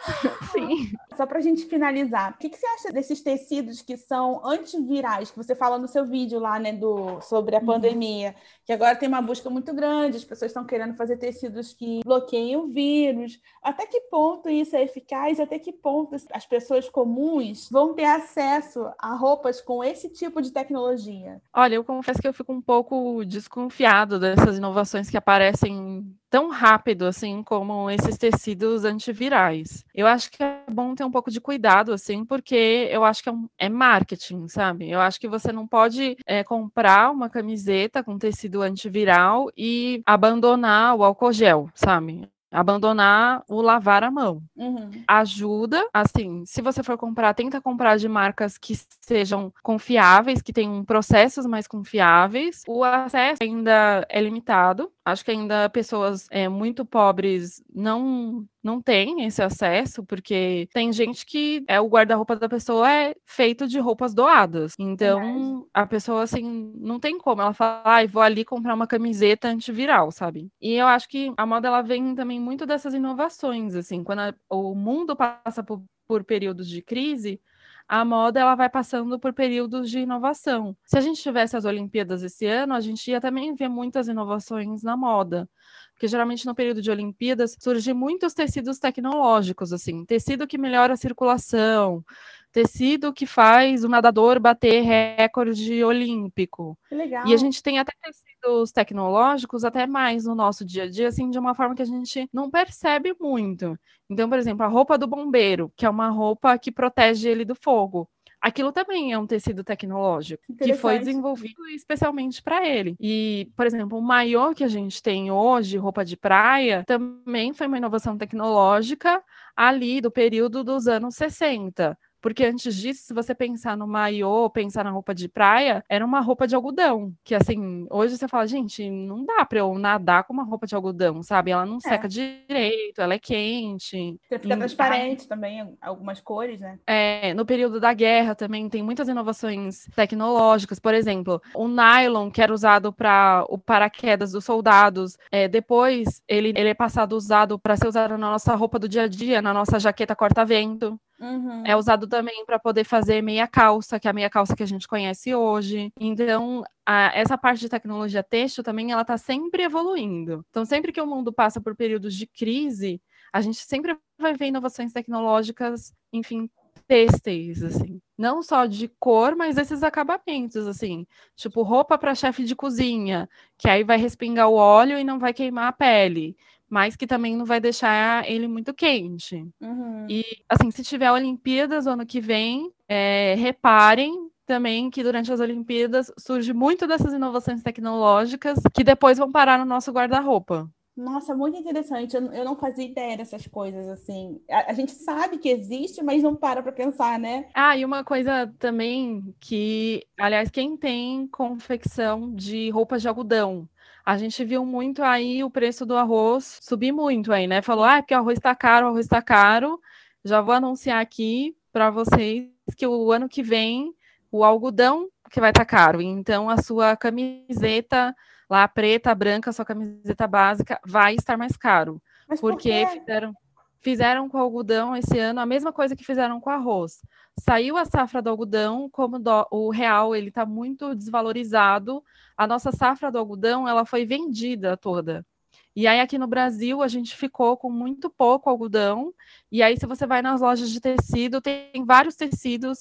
[laughs] Sim. Só para a gente finalizar, o que, que, você acha desses tecidos que são antivirais, que você fala no seu vídeo lá, né, do, sobre a uhum. pandemia, que agora tem uma busca muito grande, as pessoas estão querendo fazer tecidos que bloqueiem o vírus. Até que ponto isso é eficaz? Até que ponto as pessoas comuns vão ter acesso a roupas com esse tipo de tecnologia?
Olha, eu confesso que eu fico um pouco desconfiado dessas inovações que aparecem tão rápido assim como esses tecidos antivirais. Eu acho que é bom ter um pouco de cuidado, assim, porque eu acho que é, um, é marketing, sabe? Eu acho que você não pode é, comprar uma camiseta com tecido antiviral e abandonar o álcool gel, sabe? abandonar o lavar a mão.
Uhum.
Ajuda, assim, se você for comprar, tenta comprar de marcas que sejam confiáveis, que tenham processos mais confiáveis. O acesso ainda é limitado. Acho que ainda pessoas é, muito pobres não não têm esse acesso, porque tem gente que é o guarda-roupa da pessoa é feito de roupas doadas. Então, a pessoa assim não tem como ela falar, ah, vou ali comprar uma camiseta antiviral, sabe? E eu acho que a moda ela vem também muito dessas inovações, assim, quando a, o mundo passa por, por períodos de crise, a moda ela vai passando por períodos de inovação. Se a gente tivesse as Olimpíadas esse ano, a gente ia também ver muitas inovações na moda. Porque geralmente no período de Olimpíadas surgem muitos tecidos tecnológicos, assim, tecido que melhora a circulação, tecido que faz o nadador bater recorde olímpico.
Que legal.
E a gente tem até tecidos tecnológicos até mais no nosso dia a dia, assim, de uma forma que a gente não percebe muito. Então, por exemplo, a roupa do bombeiro, que é uma roupa que protege ele do fogo aquilo também é um tecido tecnológico que foi desenvolvido especialmente para ele. E, por exemplo, o maiô que a gente tem hoje, roupa de praia, também foi uma inovação tecnológica ali do período dos anos 60. Porque antes disso, se você pensar no maiô, pensar na roupa de praia, era uma roupa de algodão. Que assim, hoje você fala, gente, não dá pra eu nadar com uma roupa de algodão, sabe? Ela não é. seca direito, ela é quente.
Você fica transparente também, algumas cores, né?
É, no período da guerra também tem muitas inovações tecnológicas. Por exemplo, o nylon, que era usado para o paraquedas dos soldados, é, depois ele, ele é passado usado para ser usado na nossa roupa do dia a dia, na nossa jaqueta corta-vento.
Uhum.
É usado também para poder fazer meia calça, que é a meia calça que a gente conhece hoje. Então, a, essa parte de tecnologia têxtil também ela está sempre evoluindo. Então, sempre que o mundo passa por períodos de crise, a gente sempre vai ver inovações tecnológicas, enfim, têxteis, assim. Não só de cor, mas esses acabamentos, assim. Tipo, roupa para chefe de cozinha, que aí vai respingar o óleo e não vai queimar a pele mas que também não vai deixar ele muito quente.
Uhum.
E, assim, se tiver Olimpíadas ano que vem, é, reparem também que durante as Olimpíadas surge muito dessas inovações tecnológicas que depois vão parar no nosso guarda-roupa.
Nossa, muito interessante. Eu, eu, não fazia ideia dessas coisas, assim. A, a gente sabe que existe, mas não para para pensar, né?
Ah, e uma coisa também que, aliás, quem tem confecção de roupas de algodão, a gente viu muito aí o preço do arroz subir muito aí, né? Falou, ah, é porque o arroz está caro, o arroz está caro. Já vou anunciar aqui para vocês que o ano que vem o algodão que vai estar tá caro. Então a sua camiseta lá preta, branca, sua camiseta básica vai estar mais caro.
Mas
porque por fizeram fizeram com o algodão esse ano a mesma coisa que fizeram com o arroz. Saiu a safra do algodão, como do, o real ele está muito desvalorizado, a nossa safra do algodão ela foi vendida toda. E aí aqui no Brasil a gente ficou com muito pouco algodão. E aí se você vai nas lojas de tecido, tem vários tecidos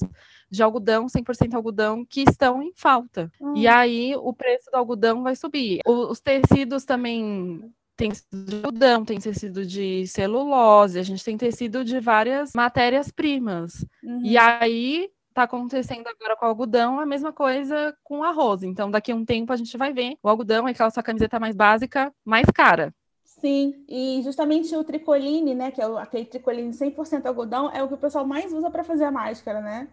de algodão, 100% algodão, que estão em falta. Hum. E aí o preço do algodão vai subir. O, os tecidos também tem tecido de algodão, tem tecido de celulose, a gente tem tecido de várias matérias-primas.
Uhum.
E aí está acontecendo agora com o algodão a mesma coisa com o arroz. Então, daqui a um tempo a gente vai ver o algodão, aquela sua camiseta mais básica, mais cara.
Sim, e justamente o tricoline, né, que é aquele tricoline 100% algodão, é o que o pessoal mais usa para fazer a máscara, né?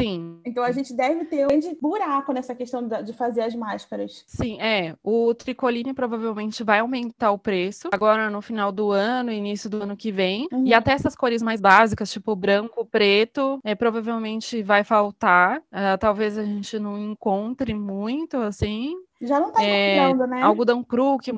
Sim.
Então a gente deve ter um grande buraco nessa questão de fazer as máscaras.
Sim, é. O tricoline provavelmente vai aumentar o preço agora no final do ano, início do ano que vem. Uhum. E até essas cores mais básicas, tipo branco, preto, é, provavelmente vai faltar. Uh, talvez a gente não encontre muito, assim.
Já não tá é, encontrando, né?
Algodão cru, que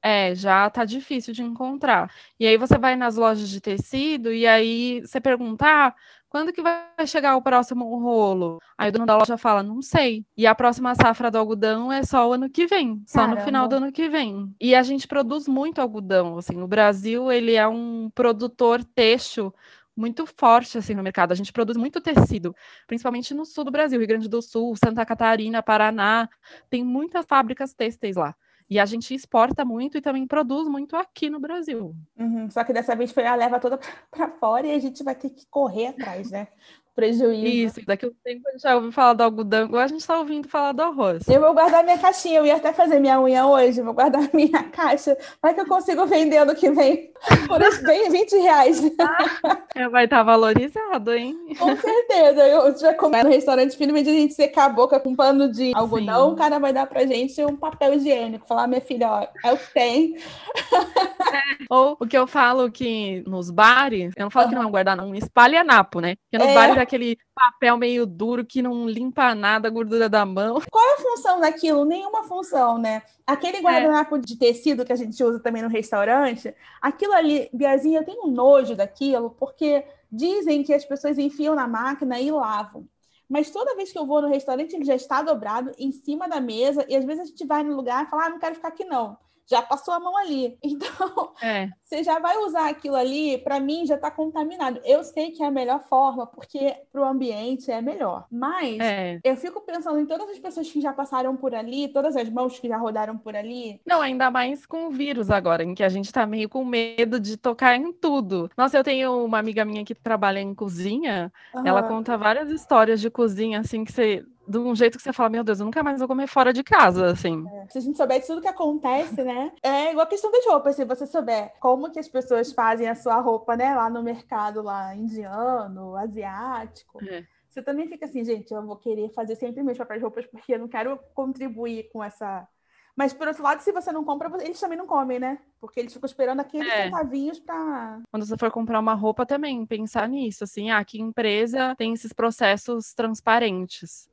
é, já tá difícil de encontrar. E aí você vai nas lojas de tecido e aí você pergunta, ah, quando que vai chegar o próximo rolo? Aí o dono da loja fala, não sei. E a próxima safra do algodão é só o ano que vem, só Caramba. no final do ano que vem. E a gente produz muito algodão, assim, o Brasil, ele é um produtor têxtil muito forte assim no mercado. A gente produz muito tecido, principalmente no sul do Brasil, Rio Grande do Sul, Santa Catarina, Paraná, tem muitas fábricas têxteis lá. E a gente exporta muito e também produz muito aqui no Brasil.
Uhum, só que dessa vez foi a leva toda para fora e a gente vai ter que correr atrás, né? Prejuízo.
Isso, daqui a um tempo a gente já ouviu falar do algodão, agora a gente está ouvindo falar do arroz.
Eu vou guardar minha caixinha, eu ia até fazer minha unha hoje, vou guardar [laughs] minha caixa, vai que eu consigo vender ano que vem por uns 20 reais.
Ah, [laughs] vai estar tá valorizado, hein?
Com certeza, eu já comer no restaurante, finalmente a gente secar a boca com pano de algodão, Sim. o cara vai dar pra gente um papel higiênico, falar, minha filha, ó, é o que tem.
É, ou o que eu falo que nos bares, eu não falo uhum. que não é guardar, não, espalha napo, né? Porque nos é. bares é aquele papel meio duro que não limpa nada a gordura da mão.
Qual é a função daquilo? Nenhuma função, né? Aquele guardanapo é. de tecido que a gente usa também no restaurante, aquilo ali, Biazinha, eu tenho um nojo daquilo, porque dizem que as pessoas enfiam na máquina e lavam. Mas toda vez que eu vou no restaurante, ele já está dobrado em cima da mesa, e às vezes a gente vai no lugar e fala, ah, não quero ficar aqui não já passou a mão ali. [laughs] Então, é. você já vai usar aquilo ali, para mim já está contaminado. Eu sei que é a melhor forma, porque para o ambiente é melhor. Mas é. eu fico pensando em todas as pessoas que já passaram por ali, todas as mãos que já rodaram por ali.
Não, ainda mais com o vírus agora, em que a gente está meio com medo de tocar em tudo. Nossa, eu tenho uma amiga minha que trabalha em cozinha, uhum. ela conta várias histórias de cozinha, assim, que você de um jeito que você fala, meu Deus, eu nunca mais vou comer fora de casa, assim.
É. Se a gente souber de tudo que acontece, né? É igual a questão das roupas, se você souber como que as pessoas fazem a sua roupa, né, lá no mercado lá indiano, asiático. É. Você também fica assim, gente, eu vou querer fazer sempre meus papéis de roupas porque eu não quero contribuir com essa mas, por outro lado, se você não compra, eles também não comem, né? Porque eles ficam esperando aqueles é. centavinhos para.
Quando você for comprar uma roupa também, pensar nisso, assim, ah, que empresa tem esses processos transparentes.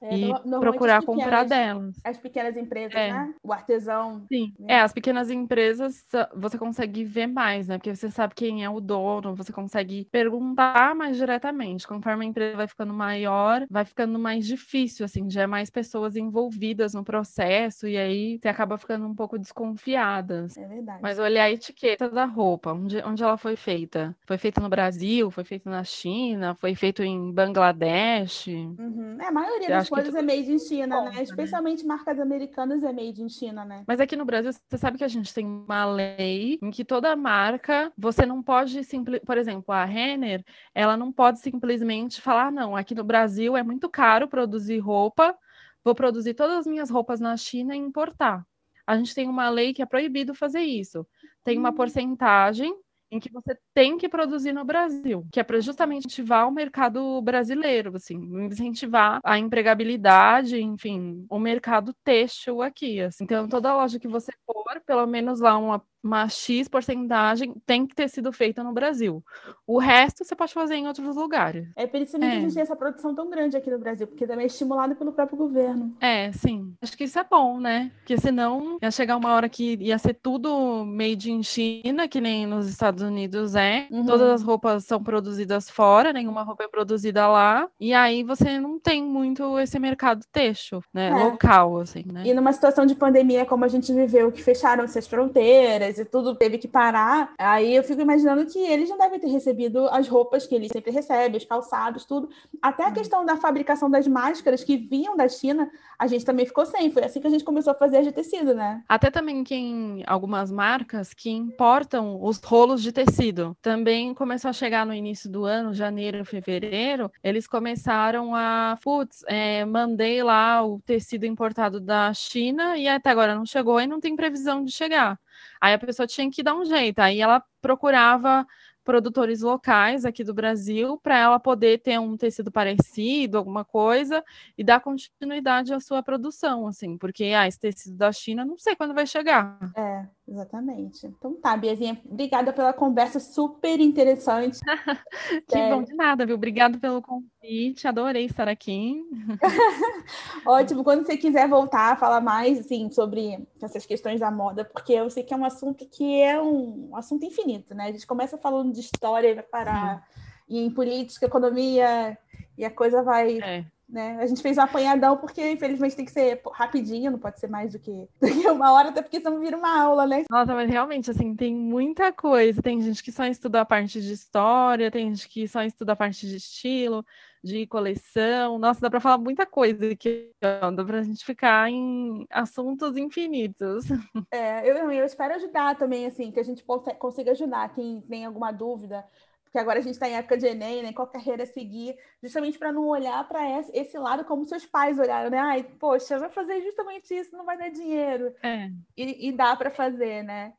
É, e procurar comprar delas.
As pequenas empresas, é. né? O artesão.
Sim. Né? É, as pequenas empresas você consegue ver mais, né? Porque você sabe quem é o dono, você consegue perguntar mais diretamente. Conforme a empresa vai ficando maior, vai ficando mais difícil, assim, já é mais pessoas envolvidas no processo, e aí você acaba ficando um pouco desconfiada.
É verdade.
Mas olhar a etiqueta da roupa, onde, onde ela foi feita? Foi feita no Brasil? Foi feita na China? Foi feito em Bangladesh?
Uhum. É, a maioria das coisas é made in China, né? conta, né? Especialmente né? marcas americanas é made in China, né?
Mas aqui no Brasil, você sabe que a gente tem uma lei em que toda marca, você não pode simplesmente, por exemplo, a Renner, ela não pode simplesmente falar, não, aqui no Brasil é muito caro produzir roupa, vou produzir todas as minhas roupas na China e importar. A gente tem uma lei que é proibido fazer isso. Tem uma hum. porcentagem em que você tem que produzir no Brasil, que é para justamente incentivar o mercado brasileiro, assim, incentivar a empregabilidade, enfim, o mercado têxtil aqui. Assim. Então, toda loja que você for, pelo menos lá uma uma X porcentagem tem que ter sido feita no Brasil. O resto você pode fazer em outros lugares.
É por isso é. que a gente tem essa produção tão grande aqui no Brasil, porque também é estimulado pelo próprio governo.
É, sim. Acho que isso é bom, né? Porque senão ia chegar uma hora que ia ser tudo made in China, que nem nos Estados Unidos é. Uhum. Todas as roupas são produzidas fora, nenhuma roupa é produzida lá. E aí você não tem muito esse mercado têxtil, né? É. Local, assim, né?
E numa situação de pandemia como a gente viveu, que fecharam essas fronteiras, e tudo teve que parar, aí eu fico imaginando que eles não devem ter recebido as roupas que eles sempre recebem, os calçados, tudo. Até a hum. questão da fabricação das máscaras que vinham da China, a gente também ficou sem. Foi assim que a gente começou a fazer as de tecido, né?
Até também quem algumas marcas que importam os rolos de tecido. Também começou a chegar no início do ano, janeiro, fevereiro, eles começaram a, putz, é, mandei lá o tecido importado da China e até agora não chegou e não tem previsão de chegar. Aí a pessoa tinha que dar um jeito. Aí ela procurava produtores locais aqui do Brasil para ela poder ter um tecido parecido, alguma coisa, e dar continuidade à sua produção, assim, porque ah, esse tecido da China não sei quando vai chegar.
É, exatamente. Então tá, Biazinha, obrigada pela conversa super interessante. [laughs]
que é. bom de nada, viu? Obrigada pelo convite, adorei estar aqui. [laughs]
Ótimo, quando você quiser voltar a falar mais, assim, sobre essas questões da moda, porque eu sei que é um assunto que é um assunto infinito, né? A gente começa falando de história e vai parar Sim. em política, economia, e a coisa vai. É. Né? A gente fez um apanhadão porque, infelizmente, tem que ser rapidinho, não pode ser mais do que, [laughs] do que uma hora, até porque senão vira uma aula, né?
Nossa, mas realmente, assim, tem muita coisa. Tem gente que só estuda a parte de história, tem gente que só estuda a parte de estilo, de coleção. Nossa, dá para falar muita coisa aqui, ó. dá para a gente ficar em assuntos infinitos. [laughs]
É, eu, eu espero ajudar também, assim, que a gente consiga ajudar quem tem alguma dúvida porque agora a gente está em época de Enem, né? Qual carreira seguir, justamente para não olhar para esse lado como seus pais olharam, né? Ai, poxa, vai fazer justamente isso, não vai dar dinheiro.
É.
E, e dá para fazer, né?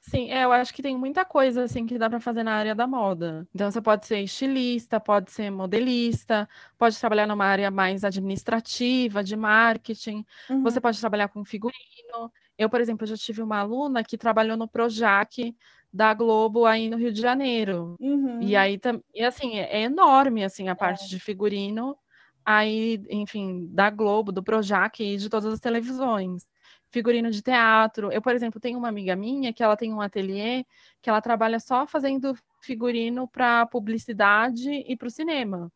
Sim, é, eu acho que tem muita coisa assim que dá para fazer na área da moda. Então você pode ser estilista, pode ser modelista, pode trabalhar numa área mais administrativa, de marketing, uhum. você pode trabalhar com figurino. Eu, por exemplo, já tive uma aluna que trabalhou no Projac da Globo aí no Rio de Janeiro.
Uhum.
E aí e assim, é enorme assim a parte é. de figurino aí, enfim, da Globo, do Projac e de todas as televisões figurino de teatro. Eu, por exemplo, tenho uma amiga minha que ela tem um ateliê que ela trabalha só fazendo figurino para publicidade e para o cinema.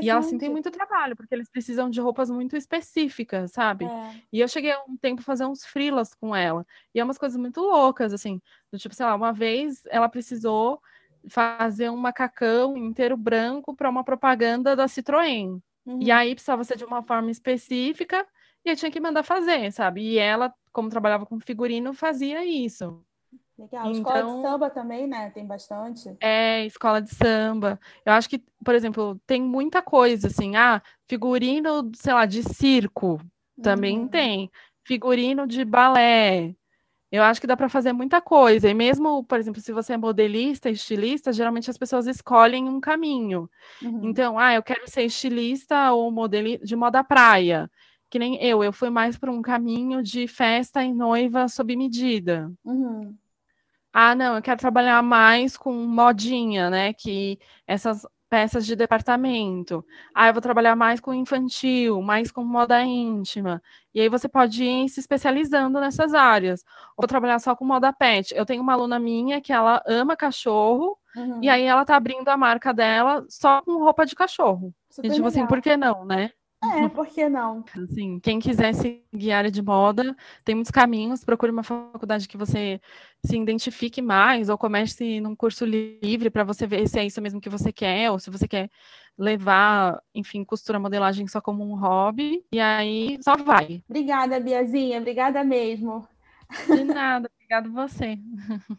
E ela assim tem muito trabalho, porque eles precisam de roupas muito específicas, sabe?
É.
E eu cheguei um tempo a fazer uns frilas com ela. E é umas coisas muito loucas, assim. Do tipo, sei lá, uma vez ela precisou fazer um macacão inteiro branco para uma propaganda da Citroën. Uhum. E aí precisava ser de uma forma específica e eu tinha que mandar fazer, sabe? E ela, como trabalhava com figurino, fazia isso.
Legal. Então, escola de samba também, né? Tem bastante.
É, escola de samba. Eu acho que, por exemplo, tem muita coisa, assim. Ah, figurino, sei lá, de circo. Também uhum. tem. Figurino de balé. Eu acho que dá para fazer muita coisa. E mesmo, por exemplo, se você é modelista, estilista, geralmente as pessoas escolhem um caminho. Uhum. Então, ah, eu quero ser estilista ou modelista de moda praia que nem eu, eu fui mais para um caminho de festa e noiva sob medida.
Uhum.
Ah, não, eu quero trabalhar mais com modinha, né? Que essas peças de departamento. Ah, eu vou trabalhar mais com infantil, mais com moda íntima. E aí você pode ir se especializando nessas áreas. Ou trabalhar só com moda pet. Eu tenho uma aluna minha que ela ama cachorro, uhum. e aí ela tá abrindo a marca dela só com roupa de cachorro. Super e tipo assim, legal. assim, por que não, né?
É, [laughs] por que não?
Assim, quem quiser seguir área de moda, tem muitos caminhos. Procure uma faculdade que você se identifique mais, ou comece num curso livre para você ver se é isso mesmo que você quer, ou se você quer levar, enfim, costura modelagem só como um hobby. E aí só vai.
Obrigada, Biazinha. Obrigada mesmo.
De nada, obrigada você. [laughs]